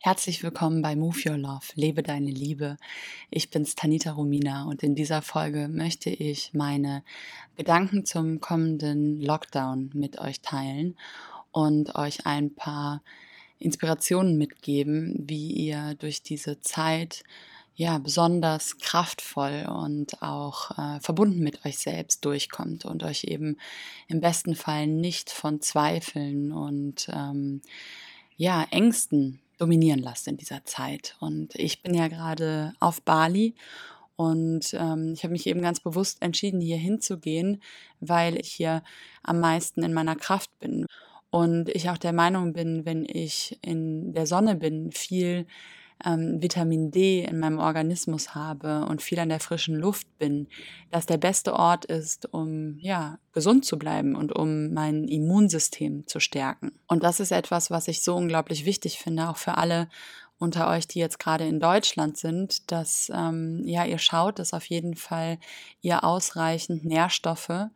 Herzlich willkommen bei Move Your Love, lebe deine Liebe. Ich bin's Tanita Romina und in dieser Folge möchte ich meine Gedanken zum kommenden Lockdown mit euch teilen und euch ein paar Inspirationen mitgeben, wie ihr durch diese Zeit ja besonders kraftvoll und auch äh, verbunden mit euch selbst durchkommt und euch eben im besten Fall nicht von Zweifeln und ähm, ja Ängsten dominieren lasst in dieser Zeit. Und ich bin ja gerade auf Bali und ähm, ich habe mich eben ganz bewusst entschieden, hier hinzugehen, weil ich hier am meisten in meiner Kraft bin. Und ich auch der Meinung bin, wenn ich in der Sonne bin, viel ähm, Vitamin D in meinem Organismus habe und viel an der frischen Luft bin, dass der beste Ort ist, um ja gesund zu bleiben und um mein Immunsystem zu stärken. Und das ist etwas, was ich so unglaublich wichtig finde, auch für alle unter euch, die jetzt gerade in Deutschland sind, dass ähm, ja ihr schaut, dass auf jeden Fall ihr ausreichend Nährstoffe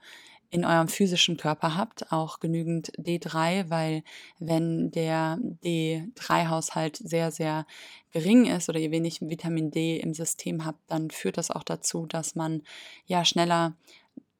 in eurem physischen Körper habt, auch genügend D3, weil wenn der D3-Haushalt sehr, sehr gering ist oder ihr wenig Vitamin D im System habt, dann führt das auch dazu, dass man ja schneller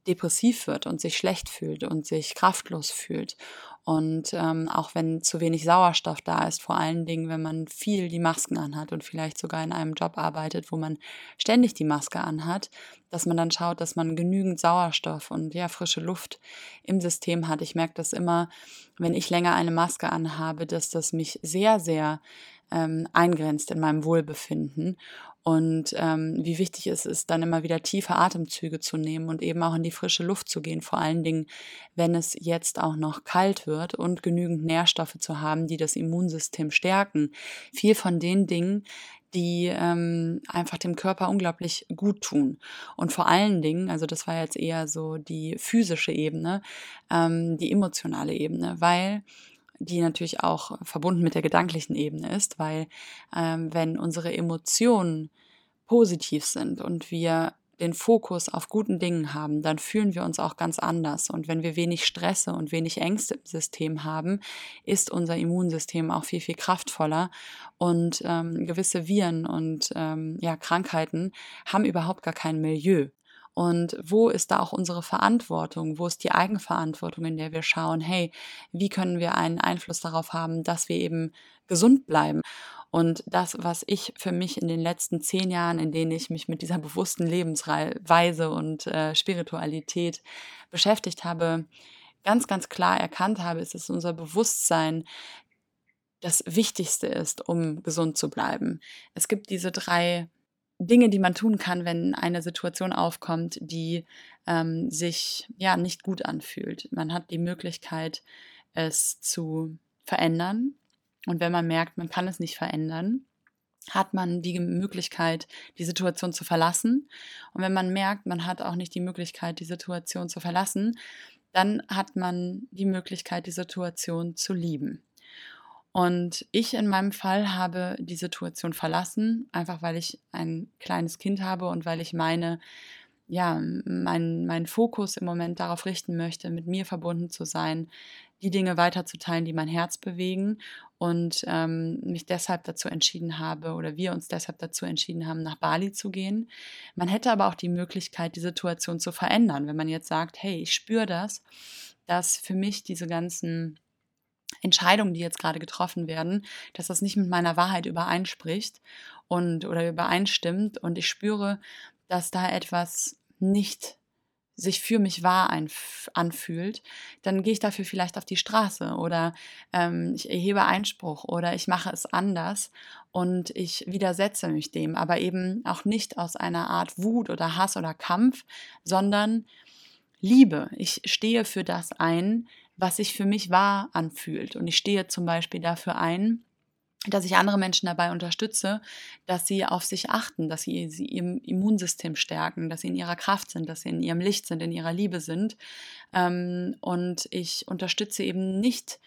depressiv wird und sich schlecht fühlt und sich kraftlos fühlt. Und ähm, auch wenn zu wenig Sauerstoff da ist, vor allen Dingen, wenn man viel die Masken anhat und vielleicht sogar in einem Job arbeitet, wo man ständig die Maske anhat, dass man dann schaut, dass man genügend Sauerstoff und ja frische Luft im System hat. Ich merke das immer, wenn ich länger eine Maske anhabe, dass das mich sehr, sehr ähm, eingrenzt in meinem Wohlbefinden und ähm, wie wichtig es ist, dann immer wieder tiefe Atemzüge zu nehmen und eben auch in die frische Luft zu gehen, vor allen Dingen, wenn es jetzt auch noch kalt wird und genügend Nährstoffe zu haben, die das Immunsystem stärken. Viel von den Dingen, die ähm, einfach dem Körper unglaublich gut tun. Und vor allen Dingen, also das war jetzt eher so die physische Ebene, ähm, die emotionale Ebene, weil die natürlich auch verbunden mit der gedanklichen Ebene ist, weil ähm, wenn unsere Emotionen positiv sind und wir den Fokus auf guten Dingen haben, dann fühlen wir uns auch ganz anders. Und wenn wir wenig Stresse und wenig Ängste im System haben, ist unser Immunsystem auch viel, viel kraftvoller. Und ähm, gewisse Viren und ähm, ja, Krankheiten haben überhaupt gar kein Milieu. Und wo ist da auch unsere Verantwortung? Wo ist die Eigenverantwortung, in der wir schauen, hey, wie können wir einen Einfluss darauf haben, dass wir eben gesund bleiben? Und das, was ich für mich in den letzten zehn Jahren, in denen ich mich mit dieser bewussten Lebensweise und äh, Spiritualität beschäftigt habe, ganz, ganz klar erkannt habe, ist, dass unser Bewusstsein das Wichtigste ist, um gesund zu bleiben. Es gibt diese drei Dinge, die man tun kann, wenn eine Situation aufkommt, die ähm, sich ja nicht gut anfühlt. Man hat die Möglichkeit, es zu verändern. Und wenn man merkt, man kann es nicht verändern, hat man die Möglichkeit, die Situation zu verlassen. Und wenn man merkt, man hat auch nicht die Möglichkeit, die Situation zu verlassen, dann hat man die Möglichkeit, die Situation zu lieben. Und ich in meinem Fall habe die Situation verlassen, einfach weil ich ein kleines Kind habe und weil ich meine, ja, meinen mein Fokus im Moment darauf richten möchte, mit mir verbunden zu sein, die Dinge weiterzuteilen, die mein Herz bewegen und ähm, mich deshalb dazu entschieden habe oder wir uns deshalb dazu entschieden haben, nach Bali zu gehen. Man hätte aber auch die Möglichkeit, die Situation zu verändern, wenn man jetzt sagt, hey, ich spüre das, dass für mich diese ganzen Entscheidungen, die jetzt gerade getroffen werden, dass das nicht mit meiner Wahrheit übereinspricht und oder übereinstimmt und ich spüre, dass da etwas nicht sich für mich wahr anfühlt, dann gehe ich dafür vielleicht auf die Straße oder ähm, ich erhebe Einspruch oder ich mache es anders und ich widersetze mich dem, aber eben auch nicht aus einer Art Wut oder Hass oder Kampf, sondern Liebe. Ich stehe für das ein, was sich für mich wahr anfühlt. Und ich stehe zum Beispiel dafür ein, dass ich andere Menschen dabei unterstütze, dass sie auf sich achten, dass sie, sie ihr Immunsystem stärken, dass sie in ihrer Kraft sind, dass sie in ihrem Licht sind, in ihrer Liebe sind. Ähm, und ich unterstütze eben nicht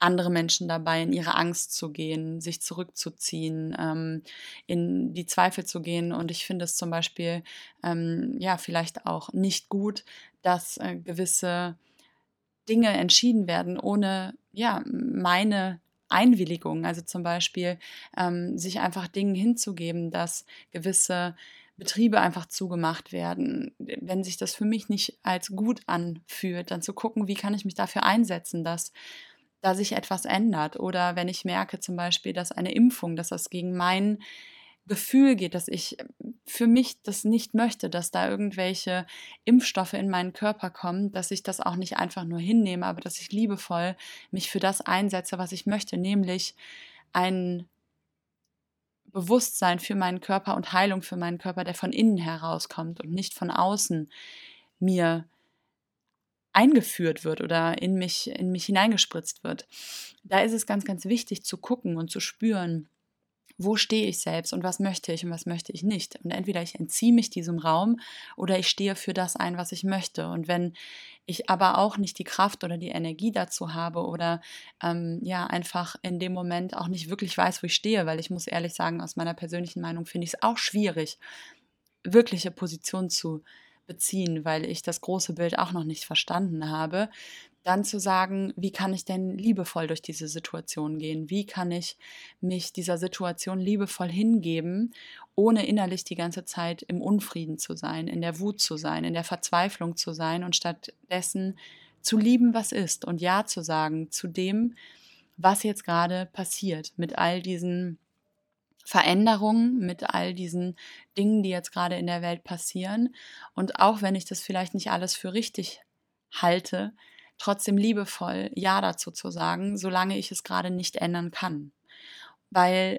andere Menschen dabei, in ihre Angst zu gehen, sich zurückzuziehen, ähm, in die Zweifel zu gehen. Und ich finde es zum Beispiel ähm, ja vielleicht auch nicht gut, dass äh, gewisse Dinge entschieden werden, ohne ja meine Einwilligung, also zum Beispiel ähm, sich einfach Dingen hinzugeben, dass gewisse Betriebe einfach zugemacht werden. Wenn sich das für mich nicht als gut anfühlt, dann zu gucken, wie kann ich mich dafür einsetzen, dass da sich etwas ändert. Oder wenn ich merke zum Beispiel, dass eine Impfung, dass das gegen mein Gefühl geht, dass ich für mich das nicht möchte, dass da irgendwelche Impfstoffe in meinen Körper kommen, dass ich das auch nicht einfach nur hinnehme, aber dass ich liebevoll mich für das einsetze, was ich möchte, nämlich ein Bewusstsein für meinen Körper und Heilung für meinen Körper, der von innen herauskommt und nicht von außen mir eingeführt wird oder in mich, in mich hineingespritzt wird. Da ist es ganz, ganz wichtig zu gucken und zu spüren, wo stehe ich selbst und was möchte ich und was möchte ich nicht. Und entweder ich entziehe mich diesem Raum oder ich stehe für das ein, was ich möchte. Und wenn ich aber auch nicht die Kraft oder die Energie dazu habe oder ähm, ja einfach in dem Moment auch nicht wirklich weiß, wo ich stehe, weil ich muss ehrlich sagen, aus meiner persönlichen Meinung finde ich es auch schwierig, wirkliche Position zu beziehen, weil ich das große Bild auch noch nicht verstanden habe, dann zu sagen, wie kann ich denn liebevoll durch diese Situation gehen? Wie kann ich mich dieser Situation liebevoll hingeben, ohne innerlich die ganze Zeit im Unfrieden zu sein, in der Wut zu sein, in der Verzweiflung zu sein und stattdessen zu lieben, was ist und Ja zu sagen zu dem, was jetzt gerade passiert, mit all diesen Veränderungen, mit all diesen Dingen, die jetzt gerade in der Welt passieren. Und auch wenn ich das vielleicht nicht alles für richtig halte, trotzdem liebevoll Ja dazu zu sagen, solange ich es gerade nicht ändern kann. Weil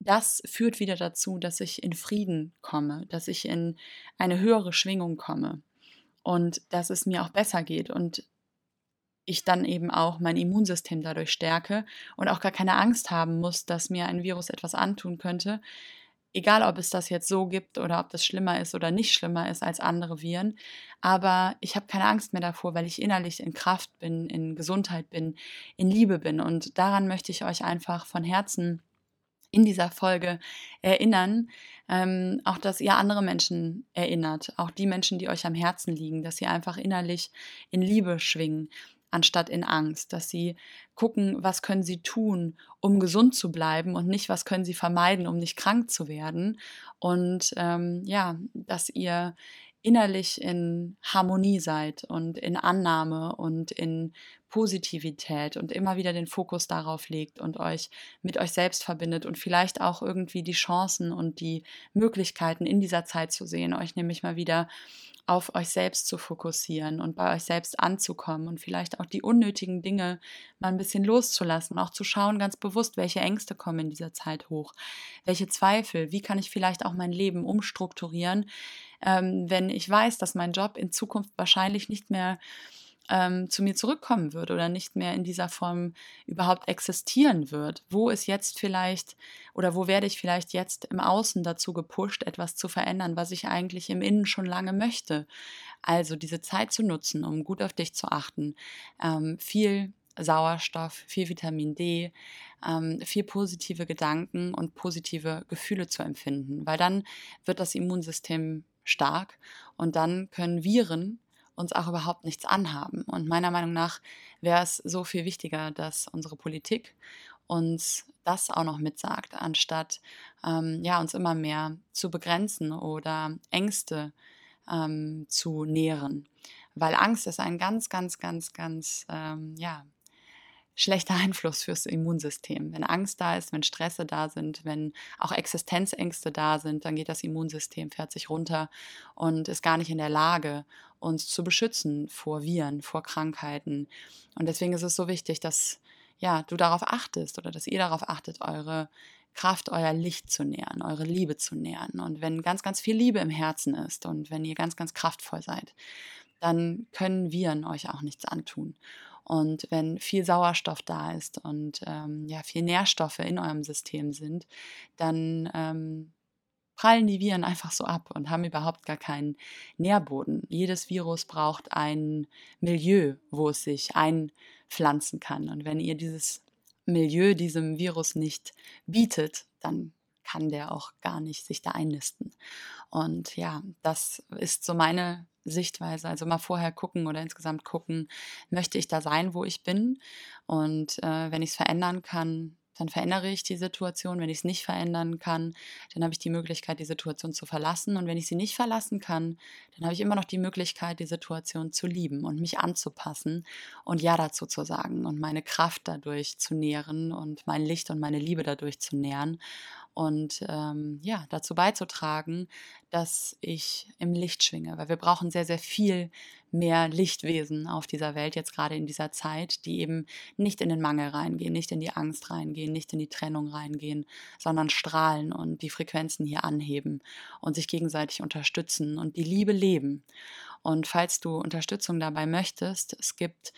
das führt wieder dazu, dass ich in Frieden komme, dass ich in eine höhere Schwingung komme und dass es mir auch besser geht. Und ich dann eben auch mein Immunsystem dadurch stärke und auch gar keine Angst haben muss, dass mir ein Virus etwas antun könnte. Egal, ob es das jetzt so gibt oder ob das schlimmer ist oder nicht schlimmer ist als andere Viren. Aber ich habe keine Angst mehr davor, weil ich innerlich in Kraft bin, in Gesundheit bin, in Liebe bin. Und daran möchte ich euch einfach von Herzen in dieser Folge erinnern, ähm, auch dass ihr andere Menschen erinnert, auch die Menschen, die euch am Herzen liegen, dass sie einfach innerlich in Liebe schwingen, anstatt in Angst, dass sie gucken, was können sie tun, um gesund zu bleiben und nicht, was können sie vermeiden, um nicht krank zu werden. Und ähm, ja, dass ihr innerlich in Harmonie seid und in Annahme und in Positivität und immer wieder den Fokus darauf legt und euch mit euch selbst verbindet und vielleicht auch irgendwie die Chancen und die Möglichkeiten in dieser Zeit zu sehen, euch nämlich mal wieder auf euch selbst zu fokussieren und bei euch selbst anzukommen und vielleicht auch die unnötigen Dinge mal ein bisschen loszulassen, auch zu schauen ganz bewusst, welche Ängste kommen in dieser Zeit hoch, welche Zweifel, wie kann ich vielleicht auch mein Leben umstrukturieren, ähm, wenn ich weiß, dass mein Job in Zukunft wahrscheinlich nicht mehr ähm, zu mir zurückkommen wird oder nicht mehr in dieser Form überhaupt existieren wird. Wo ist jetzt vielleicht oder wo werde ich vielleicht jetzt im Außen dazu gepusht, etwas zu verändern, was ich eigentlich im Innen schon lange möchte? Also diese Zeit zu nutzen, um gut auf dich zu achten, ähm, viel Sauerstoff, viel Vitamin D, ähm, viel positive Gedanken und positive Gefühle zu empfinden, weil dann wird das Immunsystem stark und dann können Viren uns auch überhaupt nichts anhaben. Und meiner Meinung nach wäre es so viel wichtiger, dass unsere Politik uns das auch noch mitsagt, anstatt ähm, ja, uns immer mehr zu begrenzen oder Ängste ähm, zu nähren. Weil Angst ist ein ganz, ganz, ganz, ganz ähm, ja, schlechter Einfluss fürs Immunsystem. Wenn Angst da ist, wenn Stresse da sind, wenn auch Existenzängste da sind, dann geht das Immunsystem, fährt sich runter und ist gar nicht in der Lage, uns zu beschützen vor Viren, vor Krankheiten. Und deswegen ist es so wichtig, dass ja, du darauf achtest oder dass ihr darauf achtet, eure Kraft, euer Licht zu nähern, eure Liebe zu nähern. Und wenn ganz, ganz viel Liebe im Herzen ist und wenn ihr ganz, ganz kraftvoll seid, dann können Viren euch auch nichts antun. Und wenn viel Sauerstoff da ist und ähm, ja, viel Nährstoffe in eurem System sind, dann ähm, prallen die Viren einfach so ab und haben überhaupt gar keinen Nährboden. Jedes Virus braucht ein Milieu, wo es sich einpflanzen kann. Und wenn ihr dieses Milieu diesem Virus nicht bietet, dann kann der auch gar nicht sich da einnisten. Und ja, das ist so meine Sichtweise, also mal vorher gucken oder insgesamt gucken, möchte ich da sein, wo ich bin? Und äh, wenn ich es verändern kann, dann verändere ich die Situation. Wenn ich es nicht verändern kann, dann habe ich die Möglichkeit, die Situation zu verlassen. Und wenn ich sie nicht verlassen kann, dann habe ich immer noch die Möglichkeit, die Situation zu lieben und mich anzupassen und Ja dazu zu sagen und meine Kraft dadurch zu nähren und mein Licht und meine Liebe dadurch zu nähren und ähm, ja, dazu beizutragen, dass ich im Licht schwinge, weil wir brauchen sehr, sehr viel mehr Lichtwesen auf dieser Welt, jetzt gerade in dieser Zeit, die eben nicht in den Mangel reingehen, nicht in die Angst reingehen, nicht in die Trennung reingehen, sondern strahlen und die Frequenzen hier anheben und sich gegenseitig unterstützen und die Liebe leben. Und falls du Unterstützung dabei möchtest, es gibt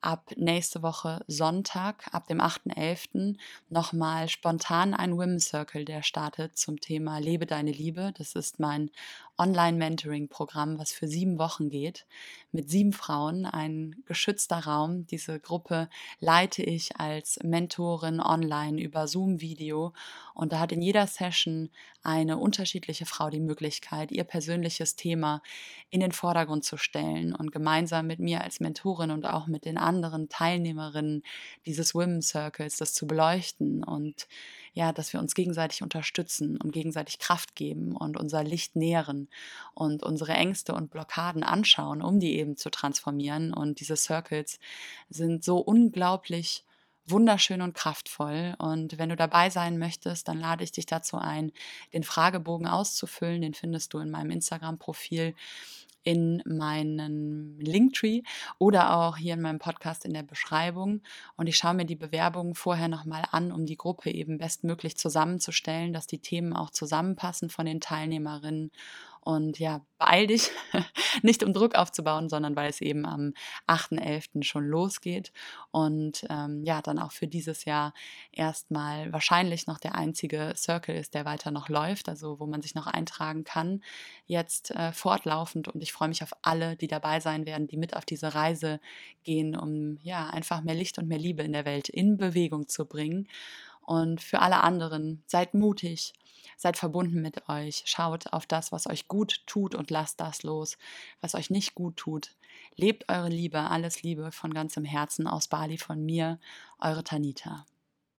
ab nächste Woche Sonntag, ab dem 8.11. nochmal spontan ein Women's Circle, der startet zum Thema Lebe deine Liebe. Das ist mein Online-Mentoring-Programm, was für sieben Wochen geht, mit sieben Frauen, ein geschützter Raum. Diese Gruppe leite ich als Mentorin online über Zoom-Video und da hat in jeder Session eine unterschiedliche Frau die Möglichkeit, ihr persönliches Thema in den Vordergrund zu stellen und gemeinsam mit mir als Mentorin und auch mit den anderen Teilnehmerinnen dieses Women's Circles das zu beleuchten und ja, dass wir uns gegenseitig unterstützen und gegenseitig Kraft geben und unser Licht nähren und unsere Ängste und Blockaden anschauen, um die eben zu transformieren. Und diese Circles sind so unglaublich wunderschön und kraftvoll. Und wenn du dabei sein möchtest, dann lade ich dich dazu ein, den Fragebogen auszufüllen. Den findest du in meinem Instagram-Profil in meinen Linktree oder auch hier in meinem Podcast in der Beschreibung. Und ich schaue mir die Bewerbungen vorher nochmal an, um die Gruppe eben bestmöglich zusammenzustellen, dass die Themen auch zusammenpassen von den Teilnehmerinnen und ja, beeil dich, nicht um Druck aufzubauen, sondern weil es eben am 8.11. schon losgeht und ähm, ja, dann auch für dieses Jahr erstmal wahrscheinlich noch der einzige Circle ist, der weiter noch läuft, also wo man sich noch eintragen kann, jetzt äh, fortlaufend. Und ich freue mich auf alle, die dabei sein werden, die mit auf diese Reise gehen, um ja einfach mehr Licht und mehr Liebe in der Welt in Bewegung zu bringen. Und für alle anderen, seid mutig Seid verbunden mit euch. Schaut auf das, was euch gut tut und lasst das los, was euch nicht gut tut. Lebt eure Liebe, alles Liebe von ganzem Herzen aus Bali von mir, eure Tanita.